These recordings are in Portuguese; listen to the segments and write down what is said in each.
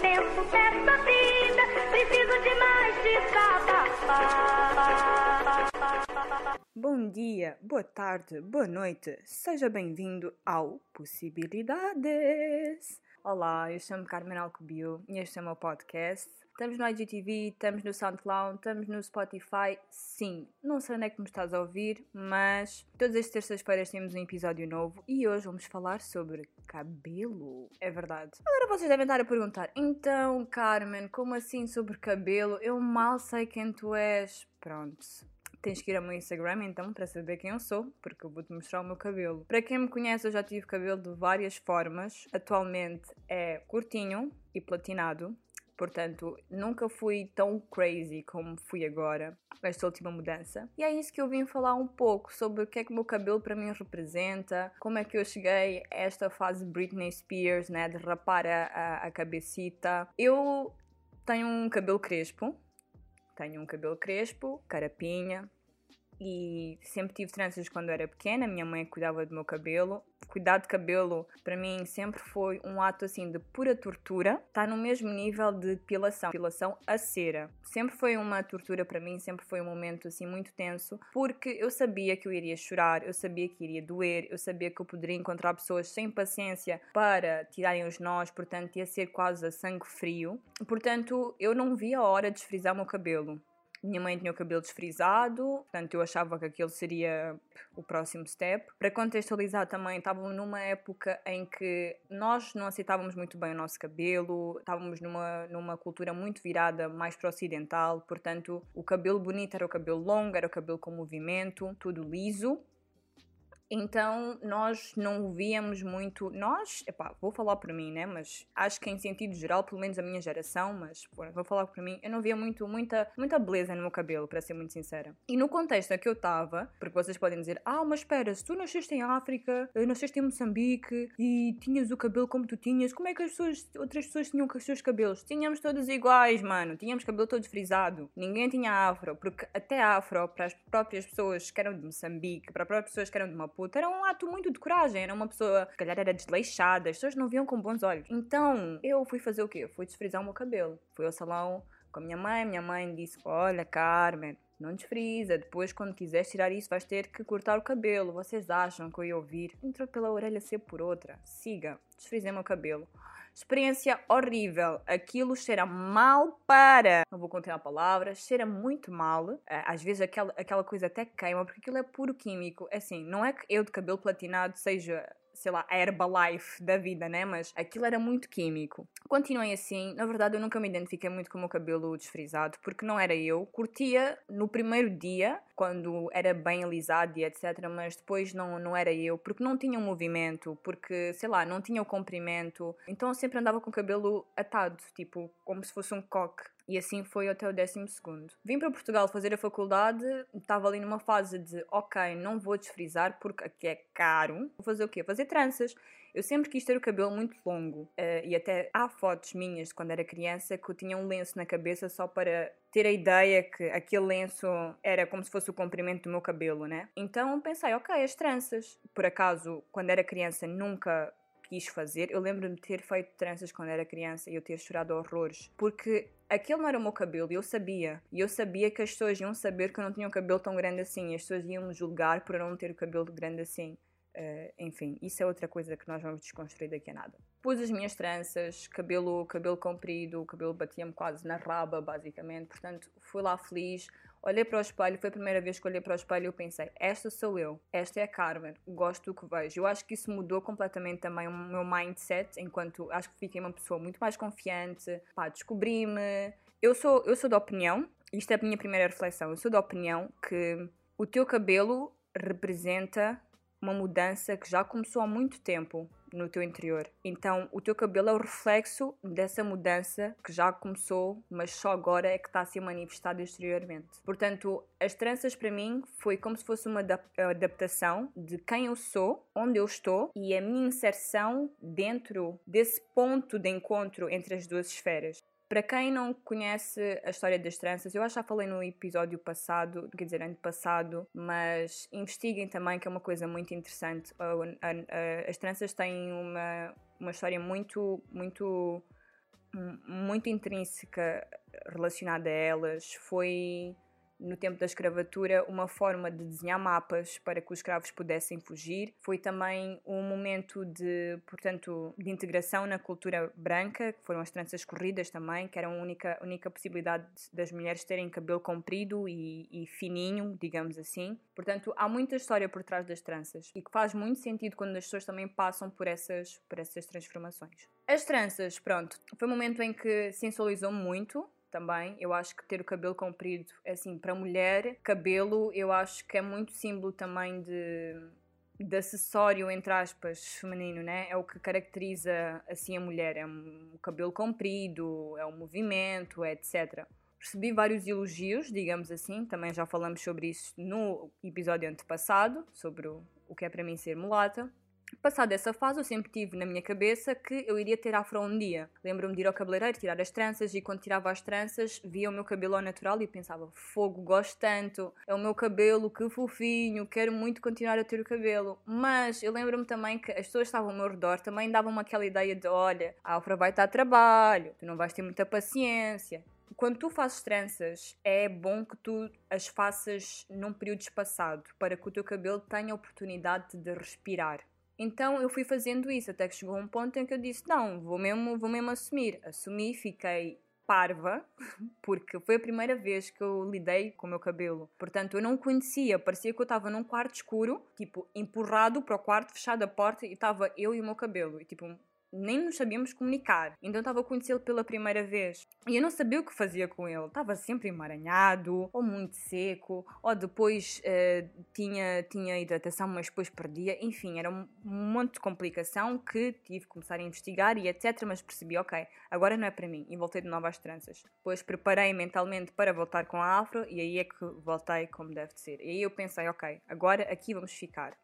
tempo dessa vida, preciso de. Bom dia, boa tarde, boa noite, seja bem-vindo ao Possibilidades. Olá, eu chamo Carmen Alcobio e este é o meu podcast. Estamos no IGTV, estamos no SoundCloud, estamos no Spotify. Sim, não sei onde é que me estás a ouvir, mas todas as terças-feiras temos um episódio novo e hoje vamos falar sobre cabelo. É verdade. Agora vocês devem estar a perguntar: então, Carmen, como assim sobre cabelo? Eu mal sei quem tu és. Pronto, tens que ir ao meu Instagram então para saber quem eu sou, porque eu vou-te mostrar o meu cabelo. Para quem me conhece, eu já tive cabelo de várias formas. Atualmente é curtinho e platinado. Portanto, nunca fui tão crazy como fui agora, esta última mudança. E é isso que eu vim falar um pouco sobre o que é que o meu cabelo para mim representa, como é que eu cheguei a esta fase Britney Spears, né, de rapar a, a, a cabecita. Eu tenho um cabelo crespo, tenho um cabelo crespo, carapinha, e sempre tive tranças quando era pequena, minha mãe cuidava do meu cabelo. Cuidar de cabelo para mim sempre foi um ato assim de pura tortura. Está no mesmo nível de depilação, depilação a cera. Sempre foi uma tortura para mim, sempre foi um momento assim muito tenso, porque eu sabia que eu iria chorar, eu sabia que iria doer, eu sabia que eu poderia encontrar pessoas sem paciência para tirarem os nós, portanto ia ser quase a sangue frio. Portanto, eu não via a hora de esfrizar o meu cabelo. Minha mãe tinha o cabelo desfrisado, portanto eu achava que aquilo seria o próximo step. Para contextualizar também, estávamos numa época em que nós não aceitávamos muito bem o nosso cabelo, estávamos numa, numa cultura muito virada mais para o ocidental, portanto o cabelo bonito era o cabelo longo, era o cabelo com movimento, tudo liso. Então nós não víamos muito. Nós, epá, vou falar por mim, né? Mas acho que em sentido geral, pelo menos a minha geração, mas vou falar por mim, eu não via muito, muita, muita beleza no meu cabelo, para ser muito sincera. E no contexto em que eu estava, porque vocês podem dizer, ah, mas espera, se tu nasceste em África, eh, nasceste em Moçambique e tinhas o cabelo como tu tinhas, como é que as pessoas, outras pessoas tinham os seus cabelos? Tínhamos todos iguais, mano. Tínhamos cabelo todo frisado. Ninguém tinha afro, porque até afro, para as próprias pessoas que eram de Moçambique, para as próprias pessoas que eram de Maputo, Era um ato muito de coragem. Era uma pessoa, se calhar era desleixada, as pessoas não viam com bons olhos. Então, eu fui fazer o quê? Fui desfrizar o meu cabelo. Fui ao salão com a minha mãe. Minha mãe disse: Olha, Carmen, não desfrisa. Depois, quando quiseres tirar isso, vais ter que cortar o cabelo. Vocês acham que eu ia ouvir? Entrou pela orelha ser por outra. Siga, desfrizei meu cabelo. Experiência horrível. Aquilo cheira mal para. Não vou contar a palavra. Cheira muito mal. Eh, às vezes aquela, aquela coisa até queima, porque aquilo é puro químico. É assim, não é que eu de cabelo platinado seja sei lá, a Herbalife da vida, né? Mas aquilo era muito químico. Continuei assim. Na verdade, eu nunca me identifiquei muito com o meu cabelo desfrisado, porque não era eu. Curtia no primeiro dia, quando era bem alisado e etc. Mas depois não, não era eu, porque não tinha um movimento, porque, sei lá, não tinha o comprimento. Então eu sempre andava com o cabelo atado, tipo, como se fosse um coque. E assim foi até o décimo segundo. Vim para Portugal fazer a faculdade, estava ali numa fase de ok, não vou desfrizar porque aqui é caro. Vou fazer o quê? Fazer tranças. Eu sempre quis ter o cabelo muito longo uh, e até há fotos minhas de quando era criança que eu tinha um lenço na cabeça só para ter a ideia que aquele lenço era como se fosse o comprimento do meu cabelo, né? Então pensei, ok, as tranças. Por acaso, quando era criança, nunca quis fazer. Eu lembro-me de ter feito tranças quando era criança e eu ter chorado horrores, porque aquele não era o meu cabelo e eu sabia. E eu sabia que as pessoas iam saber que eu não tinha um cabelo tão grande assim. As pessoas iam me julgar por eu não ter o cabelo grande assim. Uh, enfim, isso é outra coisa que nós vamos desconstruir daqui a nada. Pus as minhas tranças, cabelo, cabelo comprido, o cabelo batia-me quase na raba, basicamente. Portanto, fui lá feliz, olhei para o espelho, foi a primeira vez que olhei para o espelho e eu pensei, esta sou eu, esta é a Carmen, gosto do que vejo. Eu acho que isso mudou completamente também o meu mindset, enquanto acho que fiquei uma pessoa muito mais confiante, pá, descobri-me. Eu sou, eu sou da opinião, isto é a minha primeira reflexão, eu sou da opinião que o teu cabelo representa uma mudança que já começou há muito tempo no teu interior. Então, o teu cabelo é o reflexo dessa mudança que já começou, mas só agora é que está a ser manifestada exteriormente. Portanto, as tranças para mim foi como se fosse uma adaptação de quem eu sou, onde eu estou e a minha inserção dentro desse ponto de encontro entre as duas esferas. Para quem não conhece a história das tranças, eu acho que já falei no episódio passado, quer dizer, ano passado, mas investiguem também que é uma coisa muito interessante. As tranças têm uma, uma história muito, muito muito intrínseca relacionada a elas foi no tempo da escravatura, uma forma de desenhar mapas para que os escravos pudessem fugir. Foi também um momento de, portanto, de integração na cultura branca, que foram as tranças corridas também, que era a única, única possibilidade das mulheres terem cabelo comprido e, e fininho, digamos assim. Portanto, há muita história por trás das tranças e que faz muito sentido quando as pessoas também passam por essas, por essas transformações. As tranças, pronto, foi um momento em que sensualizou muito, também. Eu acho que ter o cabelo comprido, assim, para mulher, cabelo, eu acho que é muito símbolo também de, de acessório, entre aspas, feminino, né? É o que caracteriza, assim, a mulher. É um, cabelo comprido, é o movimento, etc. Recebi vários elogios, digamos assim, também já falamos sobre isso no episódio antepassado, sobre o, o que é para mim ser mulata. Passada essa fase, eu sempre tive na minha cabeça que eu iria ter afro um dia. Lembro-me de ir ao cabeleireiro, tirar as tranças e quando tirava as tranças via o meu cabelo ao natural e pensava: fogo, gosto tanto, é o meu cabelo, que fofinho, quero muito continuar a ter o cabelo. Mas eu lembro-me também que as pessoas que estavam ao meu redor também davam-me aquela ideia de: olha, a afro vai estar a trabalho, tu não vais ter muita paciência. Quando tu fazes tranças, é bom que tu as faças num período espaçado para que o teu cabelo tenha oportunidade de respirar. Então eu fui fazendo isso até que chegou um ponto em que eu disse: não, vou mesmo, vou mesmo assumir. Assumi, fiquei parva, porque foi a primeira vez que eu lidei com o meu cabelo. Portanto, eu não conhecia, parecia que eu estava num quarto escuro, tipo, empurrado para o quarto, fechada a porta e estava eu e o meu cabelo. E tipo, nem nos sabíamos comunicar. Então estava a conhecê-lo pela primeira vez. E eu não sabia o que fazia com ele. Estava sempre emaranhado, ou muito seco, ou depois uh, tinha, tinha hidratação, mas depois perdia. Enfim, era um monte de complicação que tive que começar a investigar e etc. Mas percebi, ok, agora não é para mim. E voltei de novo às tranças. Depois preparei mentalmente para voltar com a afro e aí é que voltei como deve de ser. E aí eu pensei, ok, agora aqui vamos ficar.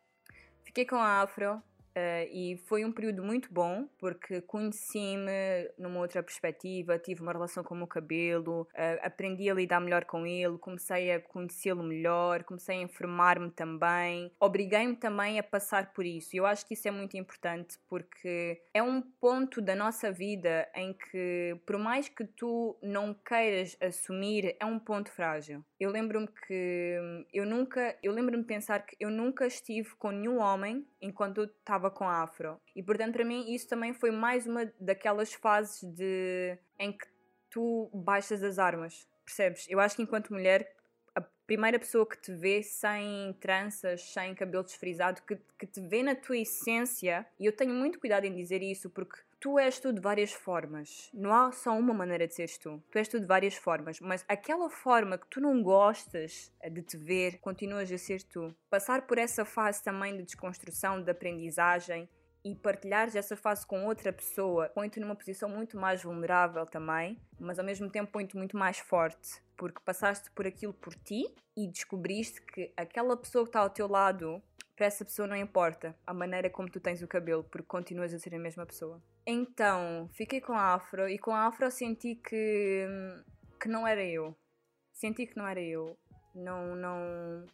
Fiquei com a afro, Uh, e foi um período muito bom porque conheci-me numa outra perspectiva, tive uma relação com o meu cabelo, uh, aprendi a lidar melhor com ele, comecei a conhecê-lo melhor, comecei a informar-me também, obriguei-me também a passar por isso. Eu acho que isso é muito importante porque é um ponto da nossa vida em que, por mais que tu não queiras assumir, é um ponto frágil. Eu lembro-me que eu nunca, eu lembro-me pensar que eu nunca estive com nenhum homem enquanto eu estava com a afro. E portanto, para mim, isso também foi mais uma daquelas fases de em que tu baixas as armas, percebes? Eu acho que enquanto mulher, a primeira pessoa que te vê sem tranças, sem cabelo desfrisado, que, que te vê na tua essência, e eu tenho muito cuidado em dizer isso porque tu és tu de várias formas. Não há só uma maneira de seres tu. Tu és tu de várias formas, mas aquela forma que tu não gostas de te ver, continuas a ser tu. Passar por essa fase também de desconstrução, de aprendizagem e partilhares essa fase com outra pessoa põe-te numa posição muito mais vulnerável também, mas ao mesmo tempo põe-te muito mais forte, porque passaste por aquilo por ti e descobriste que aquela pessoa que está ao teu lado para essa pessoa não importa a maneira como tu tens o cabelo, porque continuas a ser a mesma pessoa. Então, fiquei com a afro e com a afro senti que, que não era eu. Senti que não era eu. Não, não.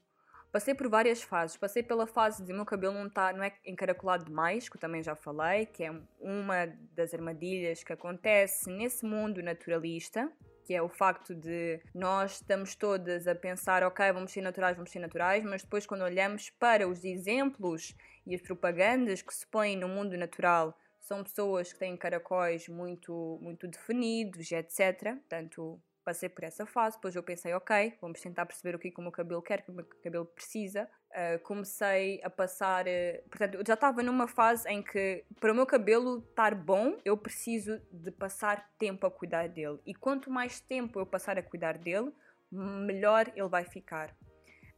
Passei por várias fases. Passei pela fase de meu cabelo não, tá, não é encaracolado demais, que eu também já falei, que é uma das armadilhas que acontece nesse mundo naturalista, que é o facto de nós estamos todas a pensar, ok, vamos ser naturais, vamos ser naturais, mas depois quando olhamos para os exemplos e as propagandas que se põem no mundo natural, são pessoas que têm caracóis muito, muito definidos, etc. Portanto, passei por essa fase, depois eu pensei, ok, vamos tentar perceber o que, é que o meu cabelo quer, o que o meu cabelo precisa. Uh, comecei a passar, uh, portanto, eu já estava numa fase em que para o meu cabelo estar bom, eu preciso de passar tempo a cuidar dele. E quanto mais tempo eu passar a cuidar dele, melhor ele vai ficar.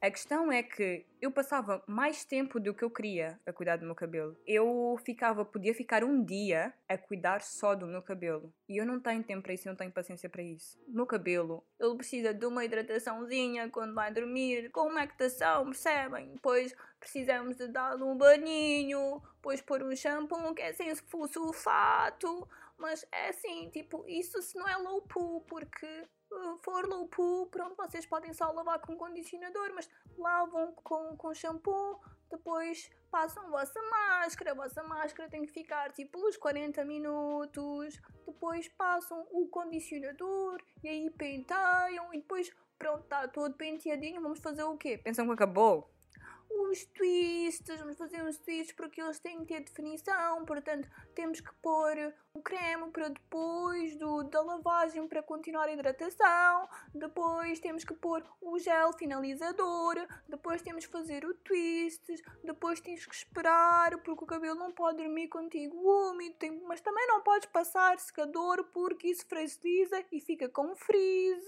A questão é que eu passava mais tempo do que eu queria a cuidar do meu cabelo. Eu ficava, podia ficar um dia a cuidar só do meu cabelo. E eu não tenho tempo para isso, eu não tenho paciência para isso. Meu cabelo, ele precisa de uma hidrataçãozinha quando vai dormir, com umectação, percebem? Depois precisamos de dar um baninho, depois pôr um shampoo que é sem sulfato. Mas é assim, tipo, isso se não é low poo, porque uh, for low poo, pronto, vocês podem só lavar com condicionador, mas lavam com, com shampoo, depois passam a vossa máscara, a vossa máscara tem que ficar tipo uns 40 minutos, depois passam o condicionador e aí penteiam e depois pronto, está todo penteadinho, vamos fazer o quê? Pensam que acabou? Os twists, vamos fazer os twists porque eles têm que ter definição, portanto temos que pôr o creme para depois do, da lavagem para continuar a hidratação, depois temos que pôr o gel finalizador, depois temos que fazer o twist, depois tens que esperar porque o cabelo não pode dormir contigo úmido, tem- mas também não podes passar secador porque isso fragiliza e fica com frizz.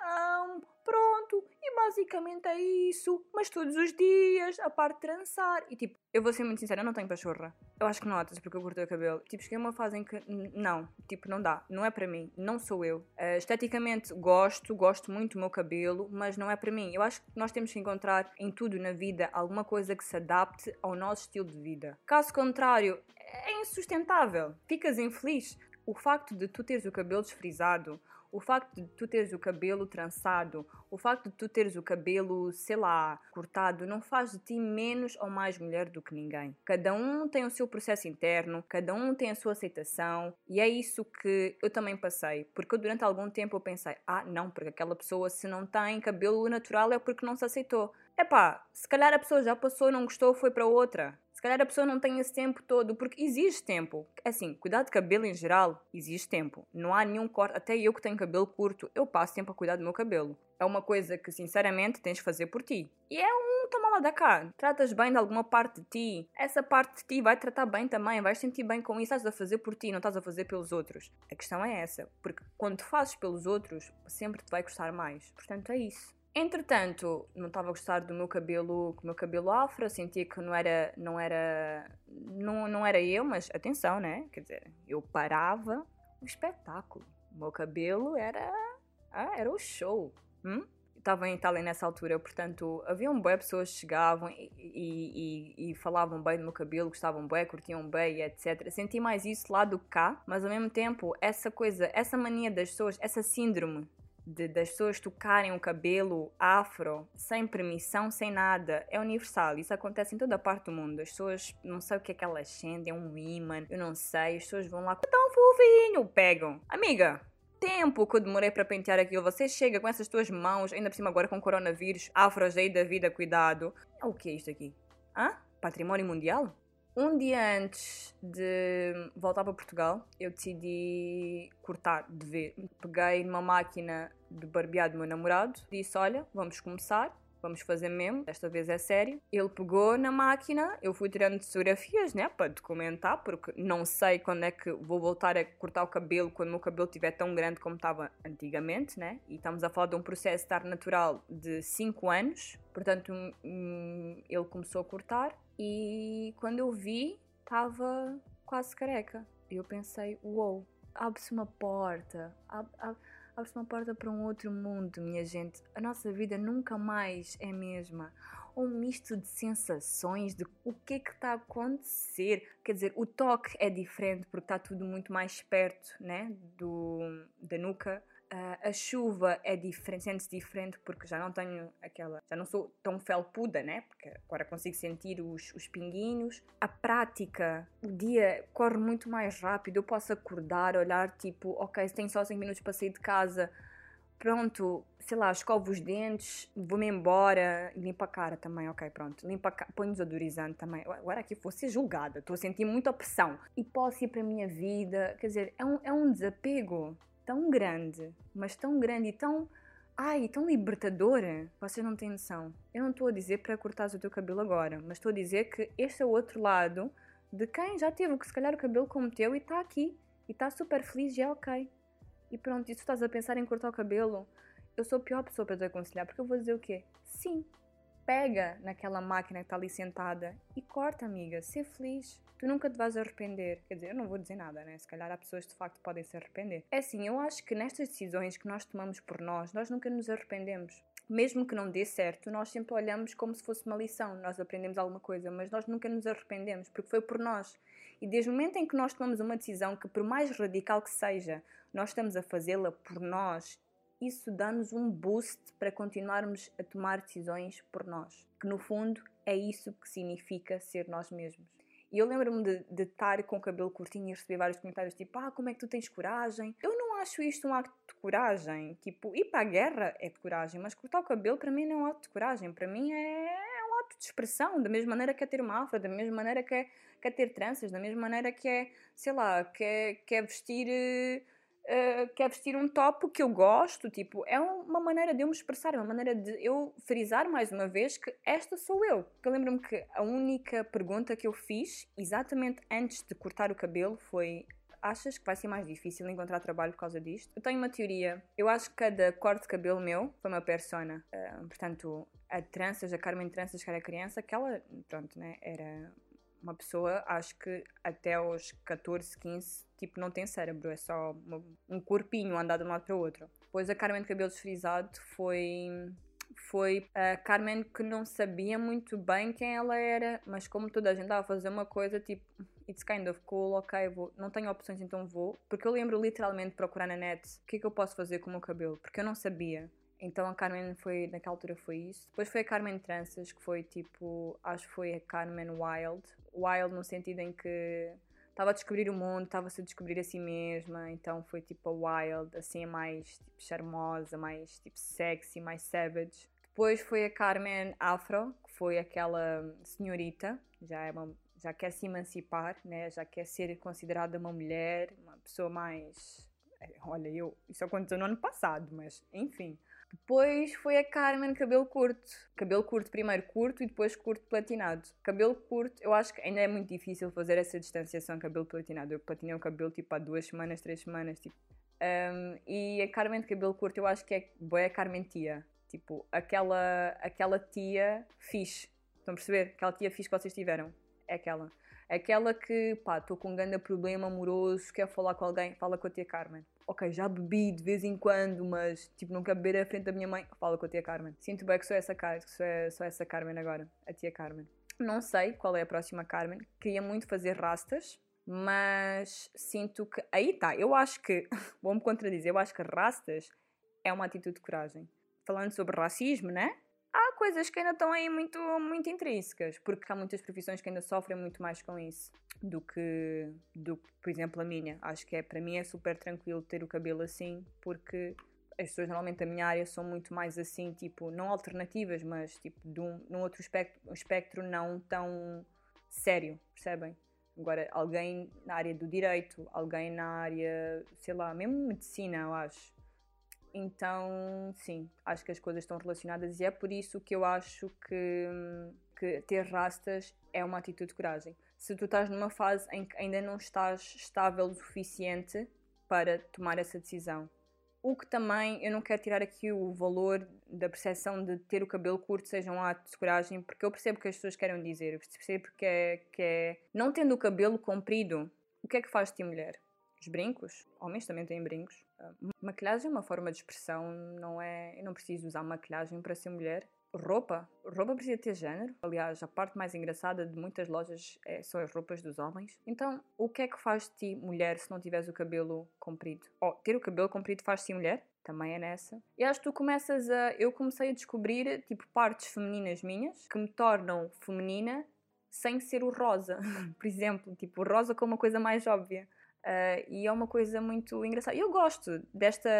Ahn, pronto, e basicamente é isso. Mas todos os dias, a parte de trançar. E tipo, eu vou ser muito sincera, eu não tenho pachorra. Eu acho que notas porque eu cortei o cabelo. Tipo, cheguei a uma fase em que não, tipo, não dá. Não é para mim, não sou eu. Ah, esteticamente gosto, gosto muito do meu cabelo, mas não é para mim. Eu acho que nós temos que encontrar em tudo na vida alguma coisa que se adapte ao nosso estilo de vida. Caso contrário, é insustentável. Ficas infeliz. O facto de tu teres o cabelo desfrisado, o facto de tu teres o cabelo trançado, o facto de tu teres o cabelo, sei lá, cortado, não faz de ti menos ou mais mulher do que ninguém. Cada um tem o seu processo interno, cada um tem a sua aceitação e é isso que eu também passei. Porque durante algum tempo eu pensei, ah, não, porque aquela pessoa se não tem cabelo natural é porque não se aceitou. Epá, se calhar a pessoa já passou, não gostou, foi para outra. Se calhar a pessoa não tem esse tempo todo, porque exige tempo. Assim, cuidar de cabelo em geral exige tempo. Não há nenhum corte. Até eu que tenho cabelo curto, eu passo tempo a cuidar do meu cabelo. É uma coisa que, sinceramente, tens de fazer por ti. E é um toma lá da cá. Tratas bem de alguma parte de ti. Essa parte de ti vai tratar bem também. Vais sentir bem com isso. Estás a fazer por ti, não estás a fazer pelos outros. A questão é essa. Porque quando fazes pelos outros, sempre te vai custar mais. Portanto, é isso. Entretanto, não estava a gostar do meu cabelo, com o meu cabelo afro, sentia que não era, não era, não, não era eu, mas atenção, né? Quer dizer, eu parava o espetáculo. O meu cabelo era, ah, era o show. Hum? Estava em Itália nessa altura, portanto, havia um bué pessoas que chegavam e, e, e, e falavam bem do meu cabelo, gostavam bem, curtiam bem, etc. Senti mais isso lá do que cá, mas ao mesmo tempo, essa coisa, essa mania das pessoas, essa síndrome de, das pessoas tocarem o cabelo afro sem permissão, sem nada, é universal. Isso acontece em toda a parte do mundo. As pessoas não sei o que é que elas sentem, é um imã, eu não sei. As pessoas vão lá, tão fofinho, pegam. Amiga, tempo que eu demorei para pentear aquilo. Você chega com essas tuas mãos, ainda por cima agora com coronavírus, afros aí da vida, cuidado. É o que é isto aqui? Hã? Património mundial? Um dia antes de voltar para Portugal, eu decidi cortar de vez. Peguei numa máquina de barbear do meu namorado, disse: Olha, vamos começar, vamos fazer mesmo, desta vez é sério. Ele pegou na máquina, eu fui tirando fotografias, né, para documentar, porque não sei quando é que vou voltar a cortar o cabelo quando o meu cabelo estiver tão grande como estava antigamente, né? E estamos a falar de um processo de estar natural de 5 anos, portanto, hum, ele começou a cortar e quando eu vi, estava quase careca. E eu pensei, uou, abre-se uma porta, ab- ab- abre-se uma porta para um outro mundo, minha gente. A nossa vida nunca mais é a mesma. Um misto de sensações, de o que é que está a acontecer. Quer dizer, o toque é diferente porque está tudo muito mais perto, né, do, da nuca. Ah, a chuva é diferente, sente-se diferente porque já não tenho aquela, já não sou tão felpuda, né? Porque agora consigo sentir os, os pinguinhos. A prática, o dia corre muito mais rápido. Eu posso acordar, olhar tipo, ok, tenho só 5 minutos para sair de casa. Pronto, sei lá, escovo os dentes, vou-me embora, limpo a cara também, ok, pronto. Limpo a cara, ponho desodorizante também. Agora aqui vou ser julgada, estou a sentir muita pressão. E posso ir para a minha vida, quer dizer, é um, é um desapego tão grande, mas tão grande e tão. Ai, tão libertadora. Vocês não têm noção. Eu não estou a dizer para cortares o teu cabelo agora, mas estou a dizer que este é o outro lado de quem já teve que se calhar o cabelo como o teu e está aqui. E está super feliz e é ok. E pronto, e se tu estás a pensar em cortar o cabelo, eu sou a pior pessoa para te aconselhar, porque eu vou dizer o quê? Sim, pega naquela máquina que está ali sentada e corta, amiga, ser feliz. Tu nunca te vais arrepender. Quer dizer, eu não vou dizer nada, né? Se calhar há pessoas que de facto podem se arrepender. É assim, eu acho que nestas decisões que nós tomamos por nós, nós nunca nos arrependemos. Mesmo que não dê certo, nós sempre olhamos como se fosse uma lição. Nós aprendemos alguma coisa, mas nós nunca nos arrependemos, porque foi por nós. E desde o momento em que nós tomamos uma decisão que, por mais radical que seja, nós estamos a fazê-la por nós isso dá-nos um boost para continuarmos a tomar decisões por nós. Que no fundo é isso que significa ser nós mesmos. E eu lembro-me de, de estar com o cabelo curtinho e receber vários comentários tipo: Ah, como é que tu tens coragem? Eu não acho isto um acto de coragem. Tipo, ir para a guerra é de coragem, mas cortar o cabelo para mim não é um ato de coragem. Para mim é, é de expressão. Da mesma maneira que é ter uma afro, da mesma maneira que é, que é ter tranças, da mesma maneira que é, sei lá, que é, que é vestir. Uh, quer vestir um top que eu gosto, tipo, é uma maneira de eu me expressar, é uma maneira de eu frisar mais uma vez que esta sou eu. Porque eu lembro-me que a única pergunta que eu fiz, exatamente antes de cortar o cabelo, foi achas que vai ser mais difícil encontrar trabalho por causa disto? Eu tenho uma teoria. Eu acho que cada corte de cabelo meu foi uma persona. Uh, portanto, a tranças, a Carmen Tranças, que era criança, aquela, pronto, né, era uma pessoa, acho que até aos 14, 15, tipo, não tem cérebro, é só uma, um corpinho andar de um lado para o outro. Depois a Carmen de cabelo desfrisado foi foi a Carmen que não sabia muito bem quem ela era, mas como toda a gente estava a fazer uma coisa, tipo, it's kind of cool, ok, vou, não tenho opções, então vou. Porque eu lembro literalmente procurar na net o que é que eu posso fazer com o meu cabelo, porque eu não sabia. Então a Carmen foi, naquela altura foi isso. Depois foi a Carmen Tranças, que foi tipo, acho que foi a Carmen Wild. Wild no sentido em que estava a descobrir o mundo, estava-se a descobrir a si mesma, então foi tipo a Wild, assim, mais tipo, charmosa, mais tipo sexy, mais savage. Depois foi a Carmen Afro, que foi aquela senhorita, já é uma já quer se emancipar, né? já quer ser considerada uma mulher, uma pessoa mais. Eh, olha, eu, isso aconteceu no ano passado, mas enfim. Depois foi a Carmen cabelo curto. Cabelo curto, primeiro curto e depois curto platinado. Cabelo curto, eu acho que ainda é muito difícil fazer essa distanciação cabelo platinado. Eu platinei o cabelo tipo há duas semanas, três semanas, tipo. Um, e a Carmen de cabelo curto, eu acho que é boa a Carmen tia. Tipo, aquela, aquela tia fixe. Estão a perceber? Aquela tia fixe que vocês tiveram é aquela. Aquela que, pá, estou com um grande problema amoroso, quero falar com alguém, fala com a tia Carmen. Ok, já bebi de vez em quando, mas tipo, não quero beber à frente da minha mãe, fala com a tia Carmen. Sinto bem que sou essa, sou, sou essa Carmen agora, a tia Carmen. Não sei qual é a próxima Carmen. Queria muito fazer rastas, mas sinto que. Aí tá, eu acho que. Vou-me contradizer, eu acho que rastas é uma atitude de coragem. Falando sobre racismo, né? Coisas que ainda estão aí muito, muito intrínsecas, porque há muitas profissões que ainda sofrem muito mais com isso do que, do por exemplo, a minha. Acho que é, para mim é super tranquilo ter o cabelo assim, porque as pessoas normalmente da minha área são muito mais assim, tipo, não alternativas, mas tipo, de um, num outro espectro, um espectro não tão sério, percebem? Agora, alguém na área do direito, alguém na área, sei lá, mesmo medicina, eu acho então, sim, acho que as coisas estão relacionadas e é por isso que eu acho que, que ter rastas é uma atitude de coragem. Se tu estás numa fase em que ainda não estás estável o suficiente para tomar essa decisão. O que também, eu não quero tirar aqui o valor da percepção de ter o cabelo curto seja um ato de coragem, porque eu percebo o que as pessoas querem dizer, eu percebo que é, que é não tendo o cabelo comprido, o que é que faz de ti mulher? Os brincos, homens também têm brincos. Uh, maquilhagem é uma forma de expressão, não é. Eu não preciso usar maquilhagem para ser mulher. Roupa, roupa precisa ter género. Aliás, a parte mais engraçada de muitas lojas é, são as roupas dos homens. Então, o que é que faz de ti mulher se não tiveres o cabelo comprido? Oh, ter o cabelo comprido faz de ti mulher? Também é nessa. E acho que tu começas a. Eu comecei a descobrir, tipo, partes femininas minhas que me tornam feminina sem ser o rosa. Por exemplo, tipo, o rosa como uma coisa mais óbvia. Uh, e é uma coisa muito engraçada. E eu gosto desta.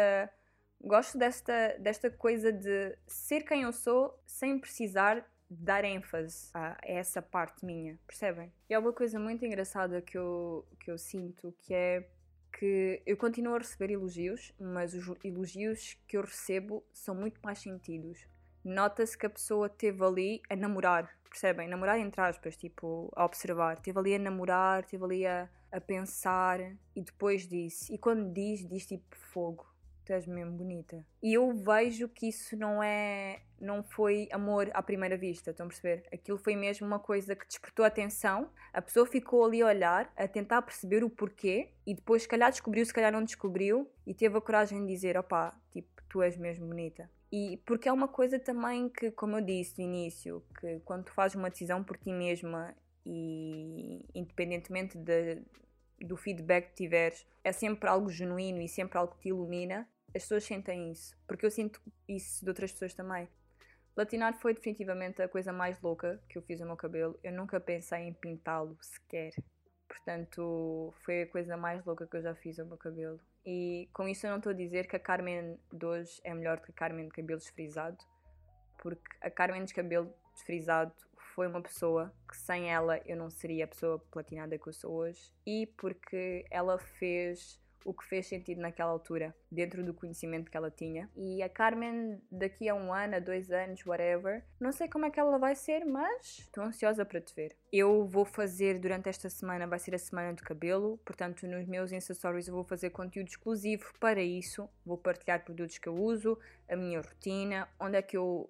Gosto desta, desta coisa de ser quem eu sou sem precisar dar ênfase a essa parte minha, percebem? E é uma coisa muito engraçada que eu, que eu sinto que é que eu continuo a receber elogios, mas os elogios que eu recebo são muito mais sentidos. Nota-se que a pessoa teve ali a namorar, percebem? Namorar entre aspas, tipo, a observar. Teve ali a namorar, teve ali a a pensar e depois disse. E quando diz, diz tipo fogo. Tu és mesmo bonita. E eu vejo que isso não é. Não foi amor à primeira vista, estão a perceber? Aquilo foi mesmo uma coisa que despertou atenção. A pessoa ficou ali a olhar, a tentar perceber o porquê e depois, se calhar, descobriu, se calhar não descobriu e teve a coragem de dizer: opá, tipo, tu és mesmo bonita. E porque é uma coisa também que, como eu disse no início, que quando tu fazes uma decisão por ti mesma e independentemente de, do feedback que tiveres, é sempre algo genuíno e sempre algo que te ilumina. As pessoas sentem isso, porque eu sinto isso de outras pessoas também. Platinar foi definitivamente a coisa mais louca que eu fiz ao meu cabelo. Eu nunca pensei em pintá-lo sequer. Portanto, foi a coisa mais louca que eu já fiz ao meu cabelo. E com isso eu não estou a dizer que a Carmen de hoje é melhor do que a Carmen de cabelo desfrisado, porque a Carmen de cabelo desfrisado foi uma pessoa que sem ela eu não seria a pessoa platinada que eu sou hoje e porque ela fez o que fez sentido naquela altura, dentro do conhecimento que ela tinha. E a Carmen, daqui a um ano, a dois anos, whatever, não sei como é que ela vai ser, mas estou ansiosa para te ver. Eu vou fazer durante esta semana, vai ser a semana do cabelo, portanto, nos meus Stories eu vou fazer conteúdo exclusivo para isso. Vou partilhar produtos que eu uso, a minha rotina, onde é que eu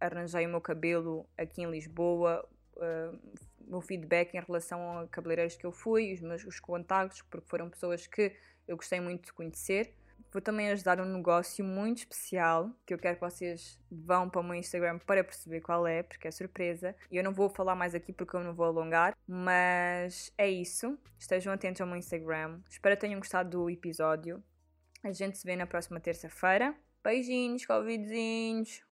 arranjei o meu cabelo aqui em Lisboa, uh, feedback em relação a cabeleireiros que eu fui, os meus os contactos, porque foram pessoas que eu gostei muito de conhecer. Vou também ajudar um negócio muito especial que eu quero que vocês vão para o meu Instagram para perceber qual é, porque é surpresa. E eu não vou falar mais aqui porque eu não vou alongar, mas é isso. Estejam atentos ao meu Instagram. Espero que tenham gostado do episódio. A gente se vê na próxima terça-feira. Beijinhos, convidezinhos!